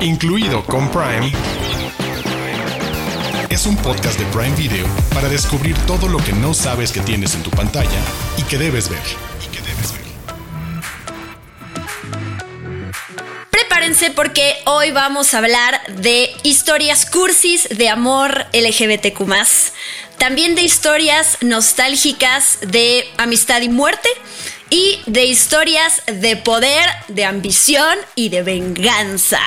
incluido con Prime, es un podcast de Prime Video para descubrir todo lo que no sabes que tienes en tu pantalla y que debes ver. Prepárense porque hoy vamos a hablar de historias cursis de amor LGBTQ también de historias nostálgicas de amistad y muerte y de historias de poder, de ambición y de venganza.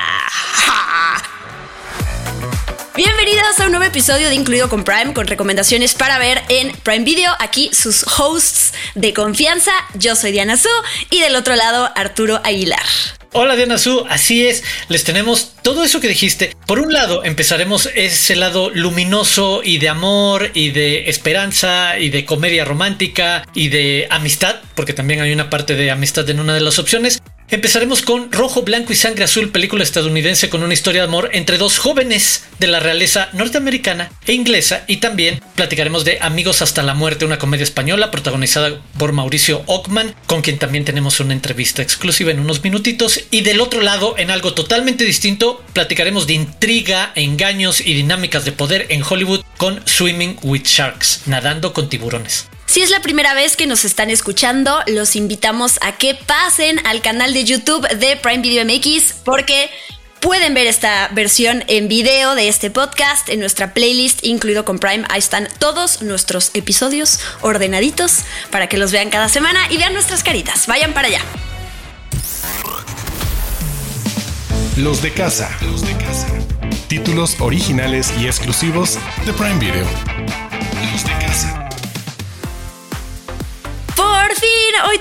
Bienvenidos a un nuevo episodio de Incluido con Prime con recomendaciones para ver en Prime Video. Aquí sus hosts de confianza. Yo soy Diana Su y del otro lado Arturo Aguilar. Hola Diana Su, así es, les tenemos todo eso que dijiste. Por un lado, empezaremos ese lado luminoso y de amor y de esperanza y de comedia romántica y de amistad, porque también hay una parte de amistad en una de las opciones. Empezaremos con Rojo, Blanco y Sangre Azul, película estadounidense con una historia de amor entre dos jóvenes de la realeza norteamericana e inglesa y también platicaremos de Amigos hasta la muerte, una comedia española protagonizada por Mauricio Ockman, con quien también tenemos una entrevista exclusiva en unos minutitos y del otro lado, en algo totalmente distinto, platicaremos de intriga, engaños y dinámicas de poder en Hollywood con Swimming with Sharks, nadando con tiburones. Si es la primera vez que nos están escuchando, los invitamos a que pasen al canal de YouTube de Prime Video MX porque pueden ver esta versión en video de este podcast en nuestra playlist, incluido con Prime. Ahí están todos nuestros episodios ordenaditos para que los vean cada semana y vean nuestras caritas. Vayan para allá. Los de casa. Los de casa. Títulos originales y exclusivos de Prime Video. Los de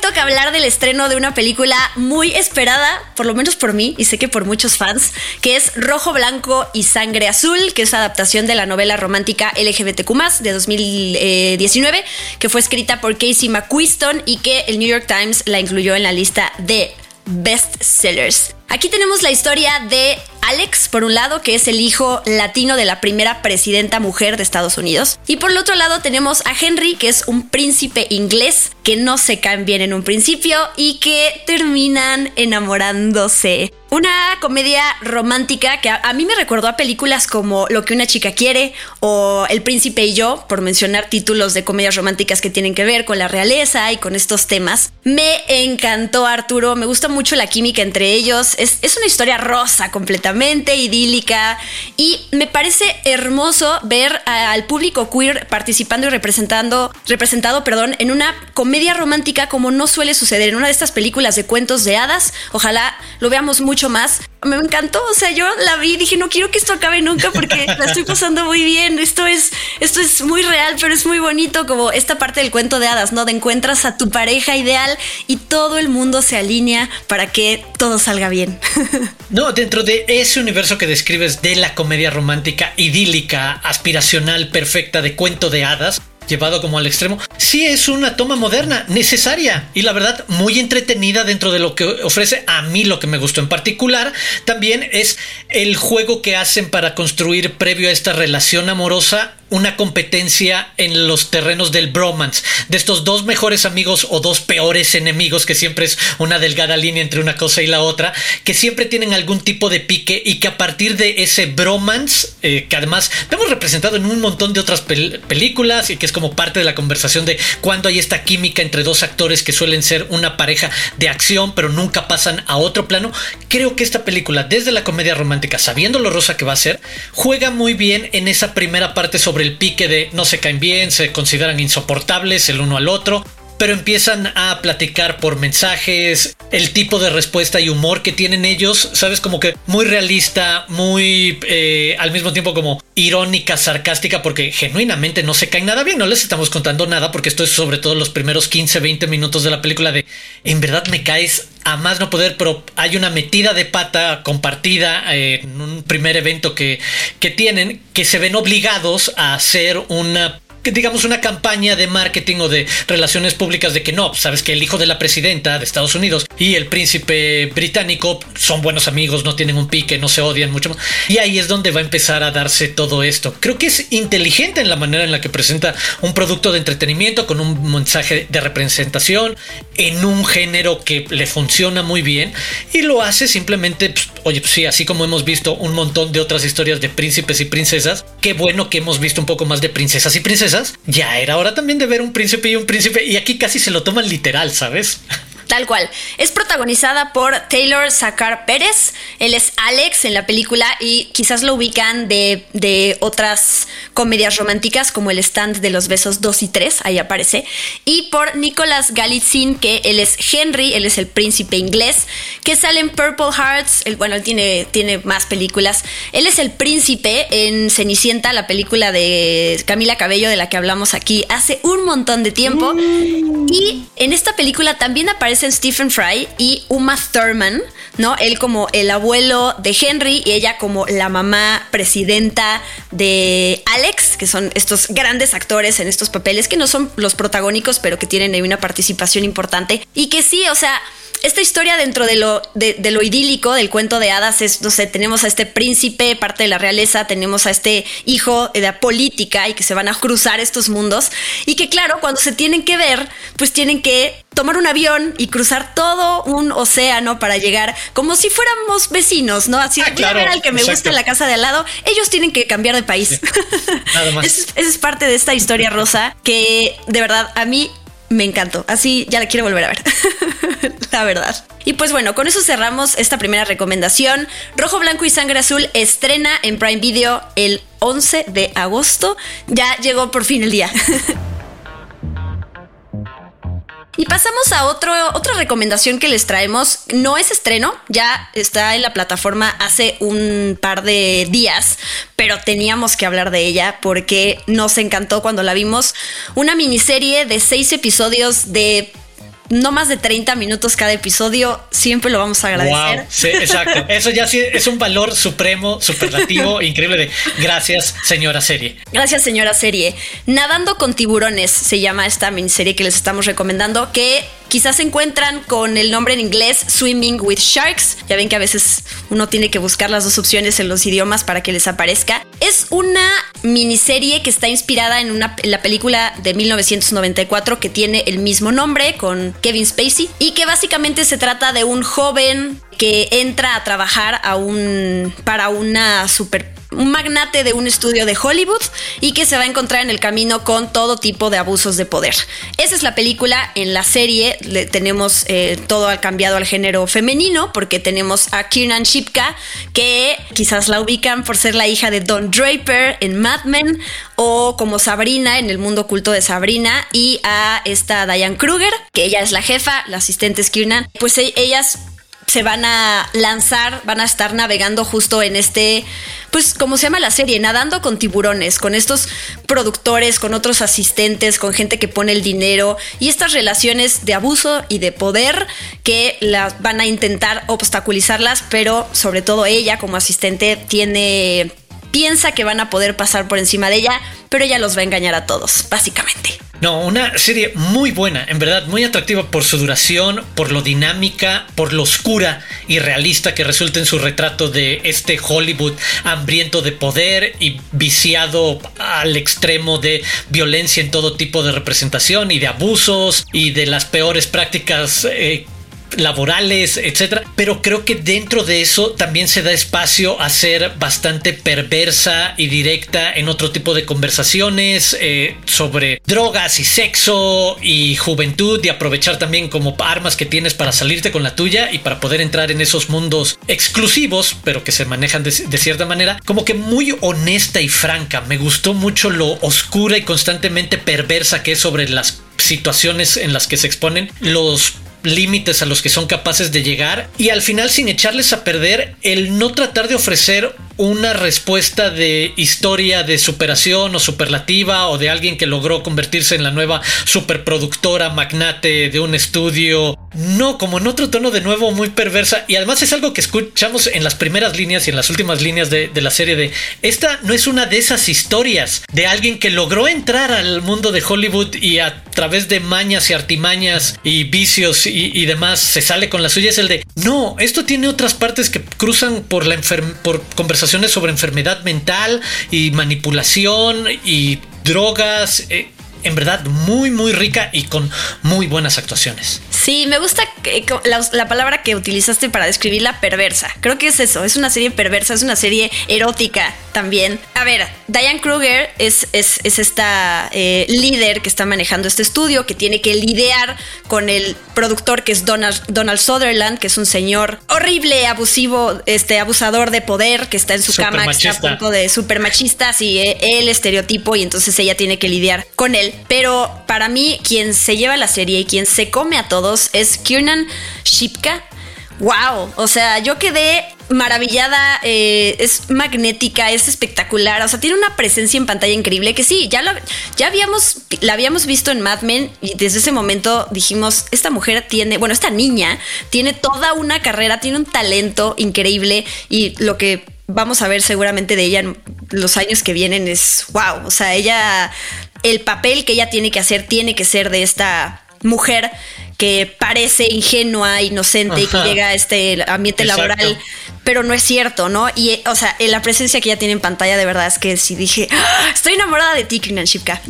toca hablar del estreno de una película muy esperada, por lo menos por mí y sé que por muchos fans, que es Rojo, Blanco y Sangre Azul, que es adaptación de la novela romántica LGBTQ de 2019, que fue escrita por Casey McQuiston y que el New York Times la incluyó en la lista de bestsellers. Aquí tenemos la historia de Alex, por un lado, que es el hijo latino de la primera presidenta mujer de Estados Unidos. Y por el otro lado tenemos a Henry, que es un príncipe inglés que no se caen bien en un principio y que terminan enamorándose. Una comedia romántica que a, mí me recordó a películas como Lo que una chica quiere o El príncipe y yo, por mencionar títulos de comedias románticas que tienen que ver con la realeza y con estos temas. Me encantó Arturo, me gusta mucho la química entre ellos. Es, es una historia rosa completamente, idílica y me parece hermoso ver al público queer participando y representando, representado perdón, en una comedia romántica como no suele suceder en una de estas películas de cuentos de hadas. Ojalá lo veamos mucho más. Me encantó, o sea, yo la vi y dije, no quiero que esto acabe nunca porque la estoy pasando muy bien. Esto es, esto es muy real, pero es muy bonito como esta parte del cuento de hadas, ¿no? De encuentras a tu pareja ideal y todo el mundo se alinea para que todo salga bien. No, dentro de ese universo que describes de la comedia romántica, idílica, aspiracional, perfecta, de cuento de hadas, llevado como al extremo, sí es una toma moderna, necesaria y la verdad muy entretenida dentro de lo que ofrece. A mí lo que me gustó en particular también es el juego que hacen para construir previo a esta relación amorosa una competencia en los terrenos del bromance, de estos dos mejores amigos o dos peores enemigos, que siempre es una delgada línea entre una cosa y la otra, que siempre tienen algún tipo de pique y que a partir de ese bromance, eh, que además hemos representado en un montón de otras películas y que es como parte de la conversación de cuando hay esta química entre dos actores que suelen ser una pareja de acción pero nunca pasan a otro plano, creo que esta película, desde la comedia romántica, sabiendo lo rosa que va a ser, juega muy bien en esa primera parte sobre el pique de no se caen bien, se consideran insoportables el uno al otro, pero empiezan a platicar por mensajes, el tipo de respuesta y humor que tienen ellos, sabes, como que muy realista, muy eh, al mismo tiempo como irónica, sarcástica, porque genuinamente no se caen nada bien, no les estamos contando nada, porque esto es sobre todo los primeros 15, 20 minutos de la película de, en verdad me caes a más no poder, pero hay una metida de pata compartida en un primer evento que, que tienen, que se ven obligados a hacer una digamos, una campaña de marketing o de relaciones públicas de que no, sabes que el hijo de la presidenta de Estados Unidos y el príncipe británico son buenos amigos, no tienen un pique, no se odian mucho. Y ahí es donde va a empezar a darse todo esto. Creo que es inteligente en la manera en la que presenta un producto de entretenimiento con un mensaje de representación en un género que le funciona muy bien y lo hace simplemente, pues, oye, pues sí, así como hemos visto un montón de otras historias de príncipes y princesas, qué bueno que hemos visto un poco más de princesas y princesas. Ya era hora también de ver un príncipe y un príncipe y aquí casi se lo toman literal, ¿sabes? Tal cual. Es protagonizada por Taylor Sacar Pérez. Él es Alex en la película y quizás lo ubican de, de, otras comedias románticas como El Stand de los Besos 2 y 3, ahí aparece. Y por Nicolas Galitzin, que él es Henry, él es el príncipe inglés, que sale en Purple Hearts. bueno, él tiene, tiene más películas. Él es el príncipe en Cenicienta, la película de Camila Cabello de la que hablamos aquí hace un montón de tiempo. Mm. Y en esta película también aparece Stephen Fry y Uma Thurman, ¿no? Él como el abuelo de Henry y ella como la mamá presidenta de Alex, que son estos grandes actores en estos papeles que no son los protagónicos, pero que tienen ahí una participación importante y que sí, o sea, esta historia dentro de lo, de, lo idílico del cuento de hadas es, no sé, tenemos a este príncipe, parte de la realeza, tenemos a este hijo de la política y que se van a cruzar estos mundos y que claro, cuando se tienen que ver, pues tienen que tomar un avión y cruzar todo un océano para llegar como si fuéramos vecinos, ¿no? Así ah, voy a ver al que me gusta en la casa de al lado, ellos tienen que cambiar de país. Nada más. Esa es parte de esta historia rosa que de verdad a mí me encantó. Así ya la quiero volver a ver. la verdad. Y pues bueno, con eso cerramos esta primera recomendación. Rojo, Blanco y Sangre Azul estrena en Prime Video el 11 de agosto. Ya llegó por fin el día. Y pasamos a otro, otra recomendación que les traemos. No es estreno, ya está en la plataforma hace un par de días, pero teníamos que hablar de ella porque nos encantó cuando la vimos. Una miniserie de seis episodios de no más de 30 minutos cada episodio, siempre lo vamos a agradecer. sí, exacto. Eso ya sí es un valor supremo, superlativo, increíble de gracias, señora serie. Gracias, señora serie. Nadando con tiburones se llama esta miniserie que les estamos recomendando, que quizás se encuentran con el nombre en inglés Swimming with Sharks. Ya ven que a veces uno tiene que buscar las dos opciones en los idiomas para que les aparezca. Es una miniserie que está inspirada en, en la película de 1994 que tiene el mismo nombre con Kevin Spacey, y que básicamente se trata de un joven que entra a trabajar a un, para una super un magnate de un estudio de Hollywood y que se va a encontrar en el camino con todo tipo de abusos de poder. Esa es la película. En la serie tenemos eh, todo al cambiado al género femenino porque tenemos a Kiernan Shipka que quizás la ubican por ser la hija de Don Draper en Mad Men o como Sabrina en el mundo oculto de Sabrina y a esta Diane Kruger que ella es la jefa, la asistente es Kiernan. Pues e, ellas se van a lanzar, van a estar navegando justo en este, pues como se llama la serie, nadando con tiburones, con estos productores, con otros asistentes, con gente que pone el dinero y estas relaciones de abuso y de poder que van a intentar obstaculizarlas, pero sobre todo ella como asistente tiene piensa que van a poder pasar por encima de ella, pero ella los va a engañar a todos, básicamente. No, una serie muy buena, en verdad, muy atractiva por su duración, por lo dinámica, por lo oscura y realista que resulta en su retrato de este Hollywood hambriento de poder y viciado al extremo de violencia en todo tipo de representación y de abusos y de las peores prácticas eh, laborales, etcétera. Pero creo que dentro de eso también se da espacio a ser bastante perversa y directa en otro tipo de conversaciones eh, sobre drogas y sexo y juventud y aprovechar también como armas que tienes para salirte con la tuya y para poder entrar en esos mundos exclusivos, pero que se manejan de, de cierta manera, como que muy honesta y franca. Me gustó mucho lo oscura y constantemente perversa que es sobre las situaciones en las que se exponen los límites a los que son capaces de llegar y al final sin echarles a perder el no tratar de ofrecer una respuesta de historia de superación o superlativa o de alguien que logró convertirse en la nueva superproductora magnate de un estudio. No, como en otro tono de nuevo muy perversa. Y además es algo que escuchamos en las primeras líneas y en las últimas líneas de, la serie de esta no es una de esas historias de alguien que logró entrar al mundo de Hollywood y a través de mañas y artimañas y vicios y, demás se sale con la suya. Es el de no, esto tiene otras partes que cruzan por la por conversación sobre enfermedad mental y manipulación y drogas. Eh, en verdad muy muy rica y con muy buenas actuaciones. Sí, me gusta la, palabra que utilizaste para describirla perversa. Creo que es eso, es una serie perversa, es una serie erótica también. A ver, Diane Kruger es, es, esta eh, líder que está manejando este estudio, que tiene que lidiar con el productor que es Donald, Donald Sutherland, que es un señor horrible, abusivo, este abusador de poder, que está en su cama, que está a punto de super machista, y eh, el estereotipo, y entonces ella tiene que lidiar con él. Pero para mí, quien se lleva la serie y quien se come a todos es Kiernan Shipka. ¡Wow! O sea, yo quedé maravillada, eh, es magnética, es espectacular, o sea, tiene una presencia en pantalla increíble que sí, ya, ya habíamos, la habíamos visto en Mad Men y desde ese momento dijimos, esta mujer tiene, bueno, esta niña tiene toda una carrera, tiene un talento increíble y lo que vamos a ver seguramente de ella en los años que vienen es wow, o sea, ella, el papel que ella tiene que hacer tiene que ser de esta mujer que parece ingenua, inocente y que llega a este ambiente laboral, pero no es cierto, ¿no? Y, o sea, la presencia que ella tiene en pantalla, de verdad es que sí dije, ¡Ah! estoy enamorada de ti, Kiernan Shipka.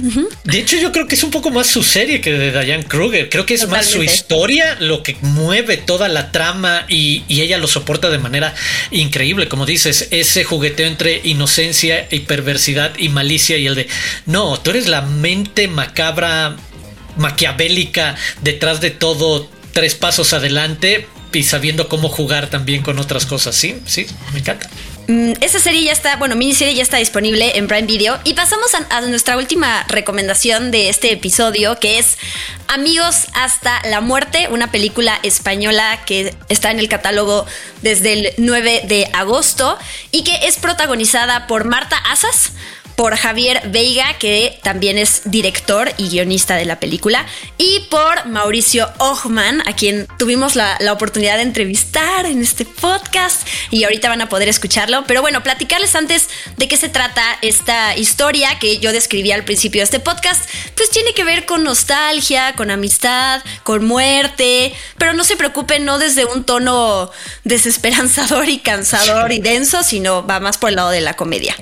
De hecho, yo creo que es un poco más su serie que de Diane Kruger. Creo que es más su historia lo que mueve toda la trama y, y ella lo soporta de manera increíble. Como dices, ese jugueteo entre inocencia y perversidad y malicia y el de, no, tú eres la mente macabra maquiavélica detrás de todo, tres pasos adelante y sabiendo cómo jugar también con otras cosas. Sí, sí, me encanta. Mm, esa serie ya está, bueno, miniserie ya está disponible en Prime Video. Y pasamos a, nuestra última recomendación de este episodio, que es Amigos hasta la muerte, una película española que está en el catálogo desde el 9 de agosto y que es protagonizada por Marta Asas por Javier Veiga, que también es director y guionista de la película, y por Mauricio Ochman, a quien tuvimos la, oportunidad de entrevistar en este podcast y ahorita van a poder escucharlo. Pero bueno, platicarles antes de qué se trata esta historia que yo describí al principio de este podcast, pues tiene que ver con nostalgia, con amistad, con muerte, pero no se preocupen, no desde un tono desesperanzador y cansador y denso, sino va más por el lado de la comedia.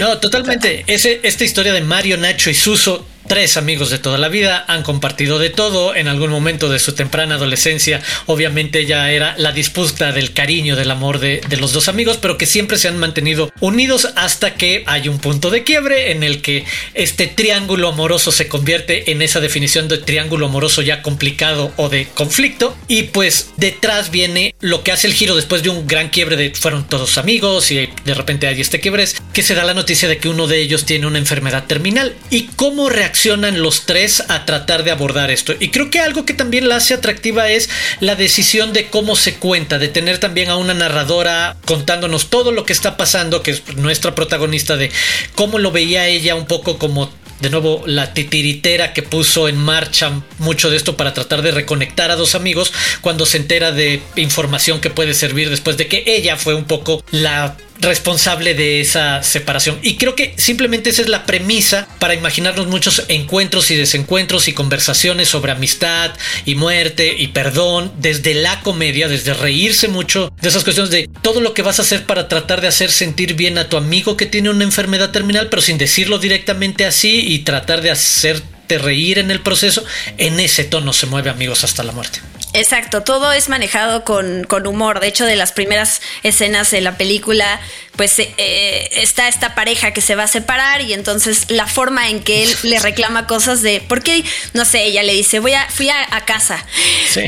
No, totalmente. Ese, esta historia de Mario, Nacho y Suso tres amigos de toda la vida, han compartido de todo, en algún momento de su temprana adolescencia, obviamente ya era la disputa del cariño, del amor de, los dos amigos, pero que siempre se han mantenido unidos hasta que hay un punto de quiebre en el que este triángulo amoroso se convierte en esa definición de triángulo amoroso ya complicado o de conflicto, y pues detrás viene lo que hace el giro después de un gran quiebre de fueron todos amigos y de repente hay este quiebre, que se da la noticia de que uno de ellos tiene una enfermedad terminal. Y cómo reacciona los tres a tratar de abordar esto. Y creo que algo que también la hace atractiva es la decisión de cómo se cuenta, de tener también a una narradora contándonos todo lo que está pasando, que es nuestra protagonista, de cómo lo veía ella un poco como de nuevo la titiritera que puso en marcha mucho de esto para tratar de reconectar a dos amigos cuando se entera de información que puede servir después de que ella fue un poco la responsable de esa separación. Y creo que simplemente esa es la premisa para imaginarnos muchos encuentros y desencuentros y conversaciones sobre amistad y muerte y perdón desde la comedia, desde reírse mucho de esas cuestiones de todo lo que vas a hacer para tratar de hacer sentir bien a tu amigo que tiene una enfermedad terminal, pero sin decirlo directamente así y tratar de hacerte reír en el proceso. En ese tono se mueve amigos hasta la muerte. Exacto, todo es manejado con, con, humor. De hecho, de las primeras escenas de la película, pues eh, eh, está esta pareja que se va a separar y entonces la forma en que él le reclama cosas de, ¿por qué? No sé, ella le dice, voy a, fui a, casa.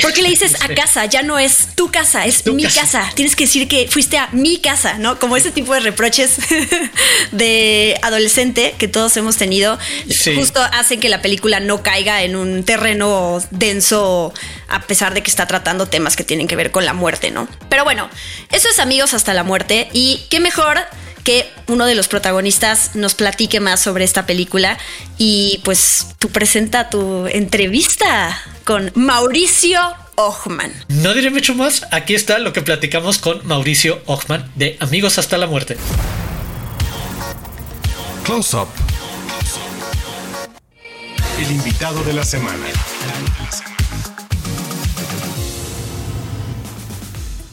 ¿Por qué le dices a casa? Ya no es tu casa, es mi casa. Tienes que decir que fuiste a mi casa, ¿no? Como ese tipo de reproches de adolescente que todos hemos tenido, justo hace que la película no caiga en un terreno denso a pesar de que está tratando temas que tienen que ver con la muerte, ¿no? Pero bueno, eso es amigos hasta la muerte y qué mejor que uno de los protagonistas nos platique más sobre esta película y pues tú presenta tu entrevista con Mauricio Ochman. No diré mucho más, aquí está lo que platicamos con Mauricio Ochman de Amigos hasta la muerte. Close Up. El invitado de la semana.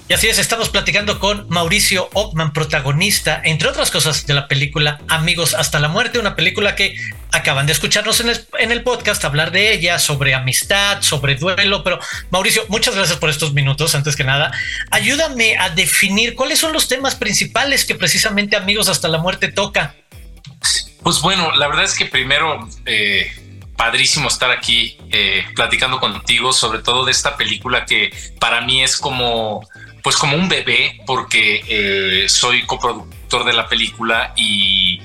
Y así es, estamos platicando con Mauricio Ockman, protagonista, entre otras cosas, de la película Amigos hasta la muerte, una película que acaban de escucharnos en el, podcast hablar de ella, sobre amistad, sobre duelo. Pero Mauricio, muchas gracias por estos minutos. Antes que nada, ayúdame a definir cuáles son los temas principales que precisamente Amigos hasta la muerte toca. Pues bueno, la verdad es que primero... Eh, padrísimo estar aquí eh, platicando contigo, sobre todo de esta película que para mí es como pues como un bebé, porque eh, soy coproductor de la película y,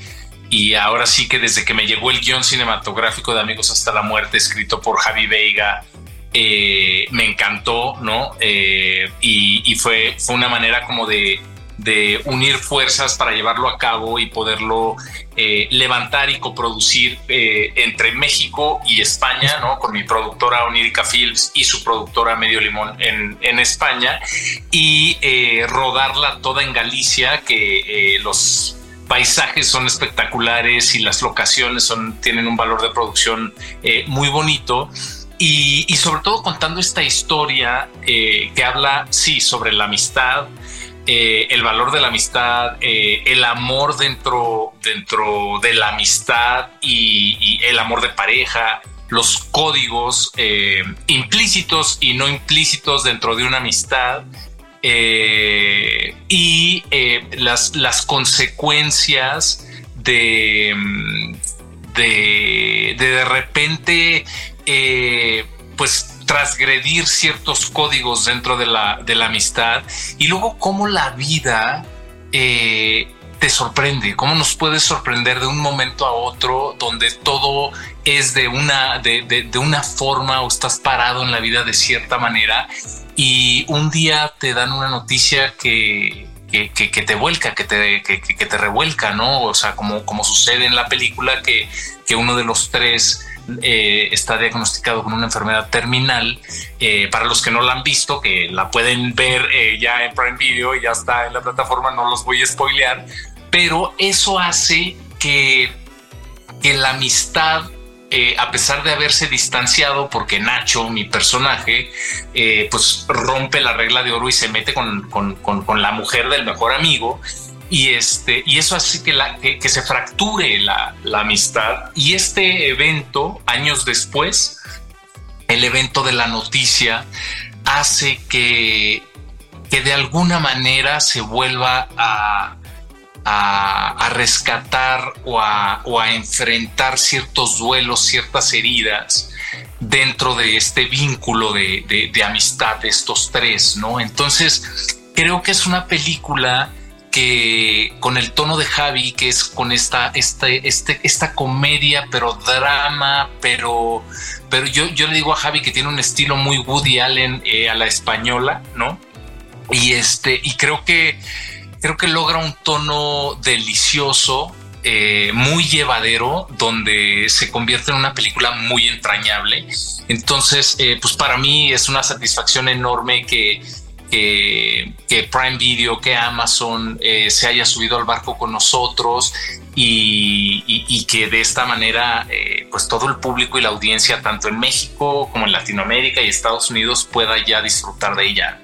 ahora sí que desde que me llegó el guion cinematográfico de Amigos hasta la muerte, escrito por Javi Veiga, eh, me encantó, ¿no? Eh, y, fue, fue una manera como de de unir fuerzas para llevarlo a cabo y poderlo eh, levantar y coproducir eh, entre México y España, ¿no? Con mi productora Onírica Films y su productora Medio Limón en, en España y eh, rodarla toda en Galicia, que los paisajes son espectaculares y las locaciones son, tienen un valor de producción muy bonito. Y, y, sobre todo contando esta historia que habla, sí, sobre la amistad, eh, el valor de la amistad, eh, el amor dentro, dentro de la amistad y, el amor de pareja, los códigos eh, implícitos y no implícitos dentro de una amistad y las, las consecuencias de de, de, de repente pues transgredir ciertos códigos dentro de la, de la amistad y luego cómo la vida eh, te sorprende, cómo nos puede sorprender de un momento a otro donde todo es de una, de, una forma o estás parado en la vida de cierta manera y un día te dan una noticia que, que, te vuelca, que te, que, te revuelca, ¿no? O sea, como, como sucede en la película que, que uno de los tres eh, está diagnosticado con una enfermedad terminal. Eh, para los que no la han visto, que la pueden ver eh, ya en Prime Video, ya está en la plataforma, no los voy a spoilear, pero eso hace que, que la amistad a pesar de haberse distanciado, porque Nacho, mi personaje, pues rompe la regla de oro y se mete con, con, con, la mujer del mejor amigo, y este y eso hace que la que, se fracture la, amistad y este evento años después el evento de la noticia hace que que de alguna manera se vuelva a, a, rescatar o a, o a enfrentar ciertos duelos, ciertas heridas dentro de este vínculo de, de, de amistad de estos tres, ¿no? Entonces, creo que es una película que con el tono de Javi, que es con esta, este, este, esta comedia, pero drama, pero, pero yo, yo le digo a Javi que tiene un estilo muy Woody Allen eh, a la española, ¿no? Y este, y creo que creo que logra un tono delicioso, eh, muy llevadero, donde se convierte en una película muy entrañable. Entonces, eh, pues para mí es una satisfacción enorme que que, Prime Video, que Amazon eh, se haya subido al barco con nosotros y, que de esta manera eh, pues todo el público y la audiencia tanto en México como en Latinoamérica y Estados Unidos pueda ya disfrutar de ella.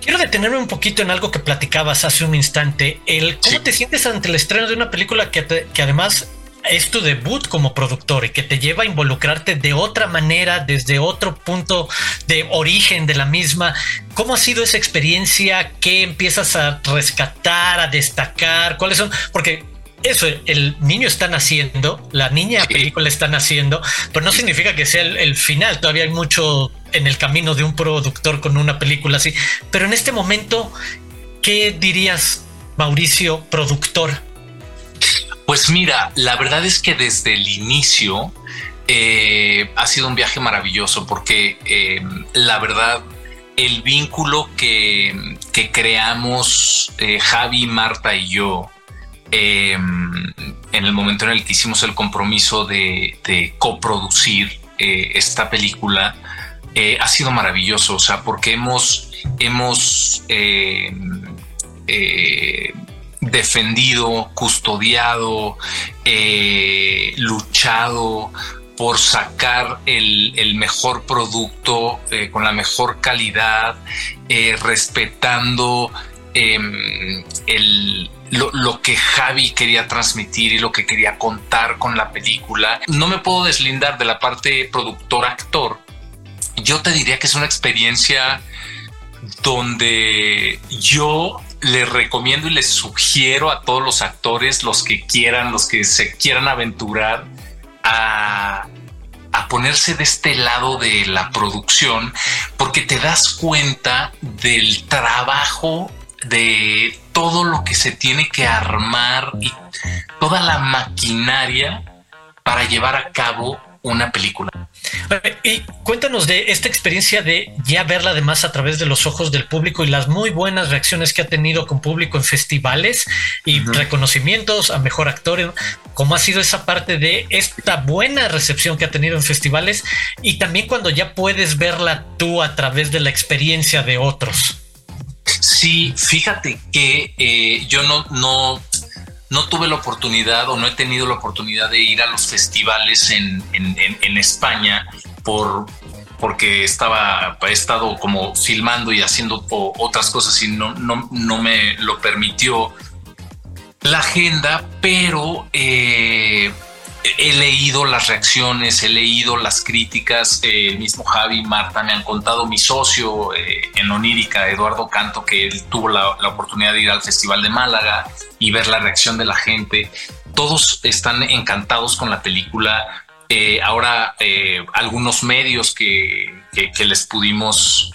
Quiero detenerme un poquito en algo que platicabas hace un instante, el cómo te sientes ante el estreno de una película que, que además es tu debut como productor y que te lleva a involucrarte de otra manera, desde otro punto de origen de la misma. ¿Cómo ha sido esa experiencia? ¿Qué empiezas a rescatar, a destacar? ¿Cuáles son? Porque eso, el niño está naciendo, la niña película está naciendo, pero no significa que sea el, final. Todavía hay mucho en el camino de un productor con una película así. Pero en este momento, ¿qué dirías, Mauricio, productor? Pues mira, la verdad es que desde el inicio eh, ha sido un viaje maravilloso porque eh, la verdad el vínculo que, creamos eh, Javi, Marta y yo en el momento en el que hicimos el compromiso de, coproducir esta película ha sido maravilloso, o sea, porque hemos, hemos defendido, custodiado, luchado por sacar el, mejor producto eh, con la mejor calidad, eh, respetando em, lo, que Javi quería transmitir y lo que quería contar con la película. No me puedo deslindar de la parte productor-actor. Yo te diría que es una experiencia donde yo le recomiendo y les sugiero a todos los actores, los que quieran, los que se quieran aventurar, a, ponerse de este lado de la producción porque te das cuenta del trabajo de todo lo que se tiene que armar y toda la maquinaria para llevar a cabo una película. Y cuéntanos de esta experiencia de ya verla además a través de los ojos del público y las muy buenas reacciones que ha tenido con público en festivales y reconocimientos a mejor actor. ¿Cómo ha sido esa parte de esta buena recepción que ha tenido en festivales y también cuando ya puedes verla tú a través de la experiencia de otros? Sí, fíjate que eh, yo no, no, no tuve la oportunidad o no he tenido la oportunidad de ir a los festivales en, España por porque estaba he estado como filmando y haciendo otras cosas y no, no, no me lo permitió la agenda, pero eh, he leído las reacciones, he leído las críticas. Eh, el mismo Javi y Marta me han contado, mi socio eh, en Onírica, Eduardo Canto, que él tuvo la, oportunidad de ir al Festival de Málaga y ver la reacción de la gente. Todos están encantados con la película. Eh, ahora, algunos medios que, que les pudimos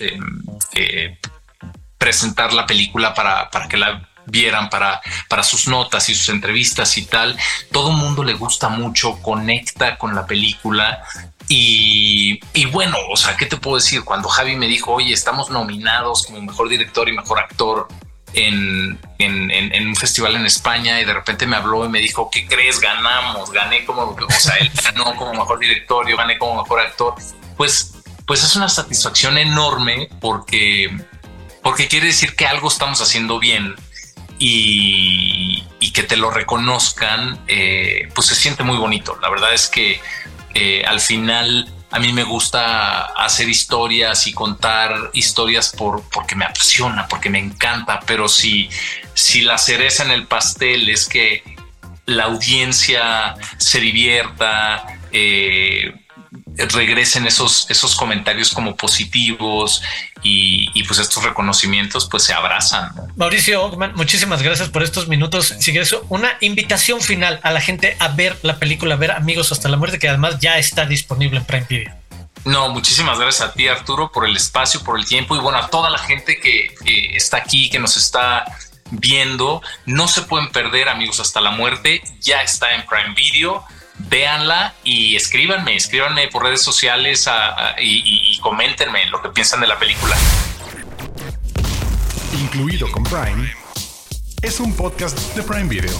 presentar la película para, para que la vieran para, para sus notas y sus entrevistas y tal. Todo el mundo le gusta mucho, conecta con la película. Y, bueno, o sea, ¿qué te puedo decir? Cuando Javi me dijo, oye, estamos nominados como mejor director y mejor actor en, en, un festival en España y de repente me habló y me dijo, ¿qué crees? Ganamos, gané como, o sea, él ganó como mejor director, yo gané como mejor actor. Pues, pues es una satisfacción enorme porque, porque quiere decir que algo estamos haciendo bien y, que te lo reconozcan, eh, pues se siente muy bonito. La verdad es que eh, al final a mí me gusta hacer historias y contar historias por, porque me apasiona, porque me encanta, pero si, si la cereza en el pastel es que la audiencia se divierta, eh, regresen esos, esos comentarios como positivos y, pues estos reconocimientos pues se abrazan. Mauricio Ockman, muchísimas gracias por estos minutos. Si quieres una invitación final a la gente a ver la película, a ver Amigos hasta la muerte, que además ya está disponible en Prime Video. No, muchísimas gracias a ti Arturo por el espacio, por el tiempo y bueno, a toda la gente que, que está aquí, que nos está viendo. No se pueden perder Amigos hasta la muerte, ya está en Prime Video véanla y escríbanme, escríbanme por redes sociales y, y, coméntenme lo que piensan de la película. Incluido con Prime, es un podcast de Prime Video.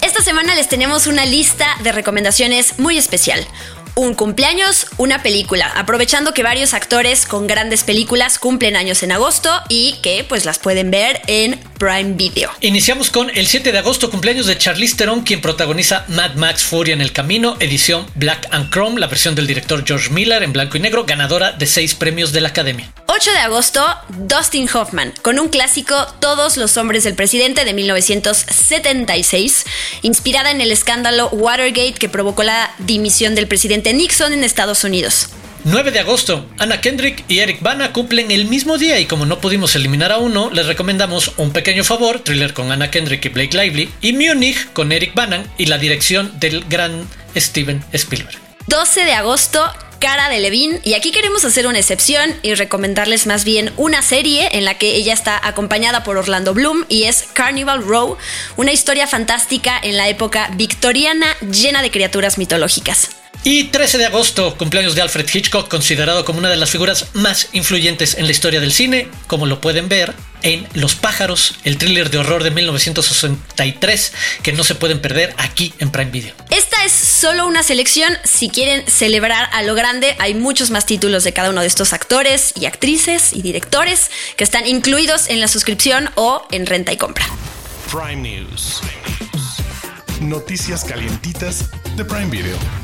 Esta semana les tenemos una lista de recomendaciones muy especial un cumpleaños, una película, aprovechando que varios actores con grandes películas cumplen años en agosto y que pues las pueden ver en Prime Video. Iniciamos con el 7 de agosto, cumpleaños de Charlize Theron, quien protagoniza Mad Max Furia en el Camino, edición Black and Chrome, la versión del director George Miller en blanco y negro, ganadora de seis premios de la Academia. 8 de agosto, Dustin Hoffman, con un clásico Todos los hombres del presidente de 1976, inspirada en el escándalo Watergate que provocó la dimisión del presidente Nixon en Estados Unidos. 9 de agosto, Anna Kendrick y Eric Bana cumplen el mismo día y como no pudimos eliminar a uno, les recomendamos Un Pequeño Favor, thriller con Anna Kendrick y Blake Lively, y Munich con Eric Bana y la dirección del gran Steven Spielberg. 12 de agosto, Cara de Levine y aquí queremos hacer una excepción y recomendarles más bien una serie en la que ella está acompañada por Orlando Bloom y es Carnival Row, una historia fantástica en la época victoriana llena de criaturas mitológicas. Y 13 de agosto, cumpleaños de Alfred Hitchcock, considerado como una de las figuras más influyentes en la historia del cine, como lo pueden ver en Los pájaros, el thriller de horror de 1963, que no se pueden perder aquí en Prime Video. Esta es solo una selección, si quieren celebrar a lo grande, hay muchos más títulos de cada uno de estos actores y actrices y directores que están incluidos en la suscripción o en renta y compra. Prime News. Noticias calientitas de Prime Video.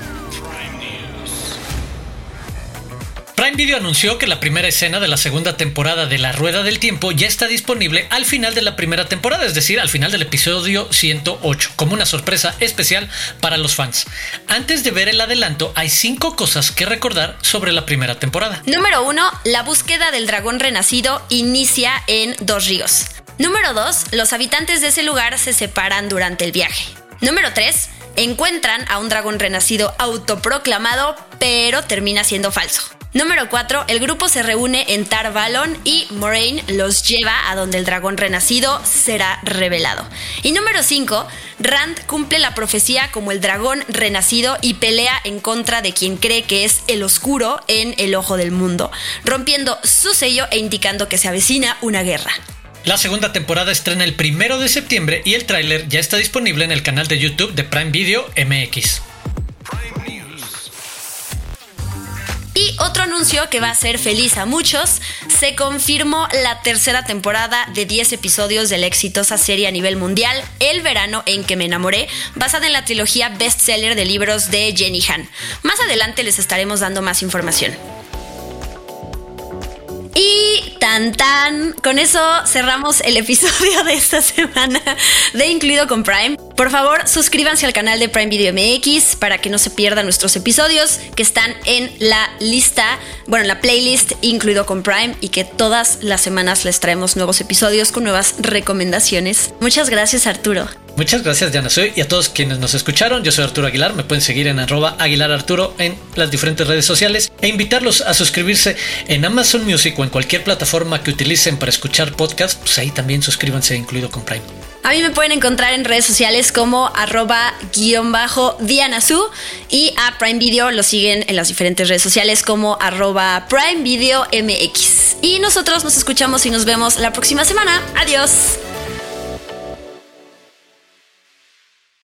Prime Video anunció que la primera escena de la segunda temporada de La Rueda del Tiempo ya está disponible al final de la primera temporada, es decir, al final del episodio 108, como una sorpresa especial para los fans. Antes de ver el adelanto, hay cinco cosas que recordar sobre la primera temporada. Número 1. La búsqueda del dragón renacido inicia en Dos Ríos. Número 2. Los habitantes de ese lugar se separan durante el viaje. Número 3. Encuentran a un dragón renacido autoproclamado, pero termina siendo falso. Número 4. El grupo se reúne en Tar Valon y Moraine los lleva a donde el dragón renacido será revelado. Y número 5. Rand cumple la profecía como el dragón renacido y pelea en contra de quien cree que es el oscuro en el ojo del mundo, rompiendo su sello e indicando que se avecina una guerra. La segunda temporada estrena el primero de septiembre y el tráiler ya está disponible en el canal de YouTube de Prime Video MX. Y otro anuncio que va a hacer feliz a muchos, se confirmó la tercera temporada de 10 episodios de la exitosa serie a nivel mundial El verano en que me enamoré, basada en la trilogía bestseller de libros de Jenny Han. Más adelante les estaremos dando más información. Y tan tan, con eso cerramos el episodio de esta semana de Incluido con Prime. Por favor, suscríbanse al canal de Prime Video MX para que no se pierdan nuestros episodios que están en la lista, bueno, en la playlist Incluido con Prime y que todas las semanas les traemos nuevos episodios con nuevas recomendaciones. Muchas gracias, Arturo. Muchas gracias, Diana Soy, y a todos quienes nos escucharon. Yo soy Arturo Aguilar. Me pueden seguir en arroba Aguilar Arturo en las diferentes redes sociales e invitarlos a suscribirse en Amazon Music o en cualquier plataforma que utilicen para escuchar podcast. Pues ahí también suscríbanse, incluido con Prime. A mí me pueden encontrar en redes sociales como arroba guion bajo Dianasu y a Prime Video lo siguen en las diferentes redes sociales como arroba Prime Video MX. Y nosotros nos escuchamos y nos vemos la próxima semana. Adiós.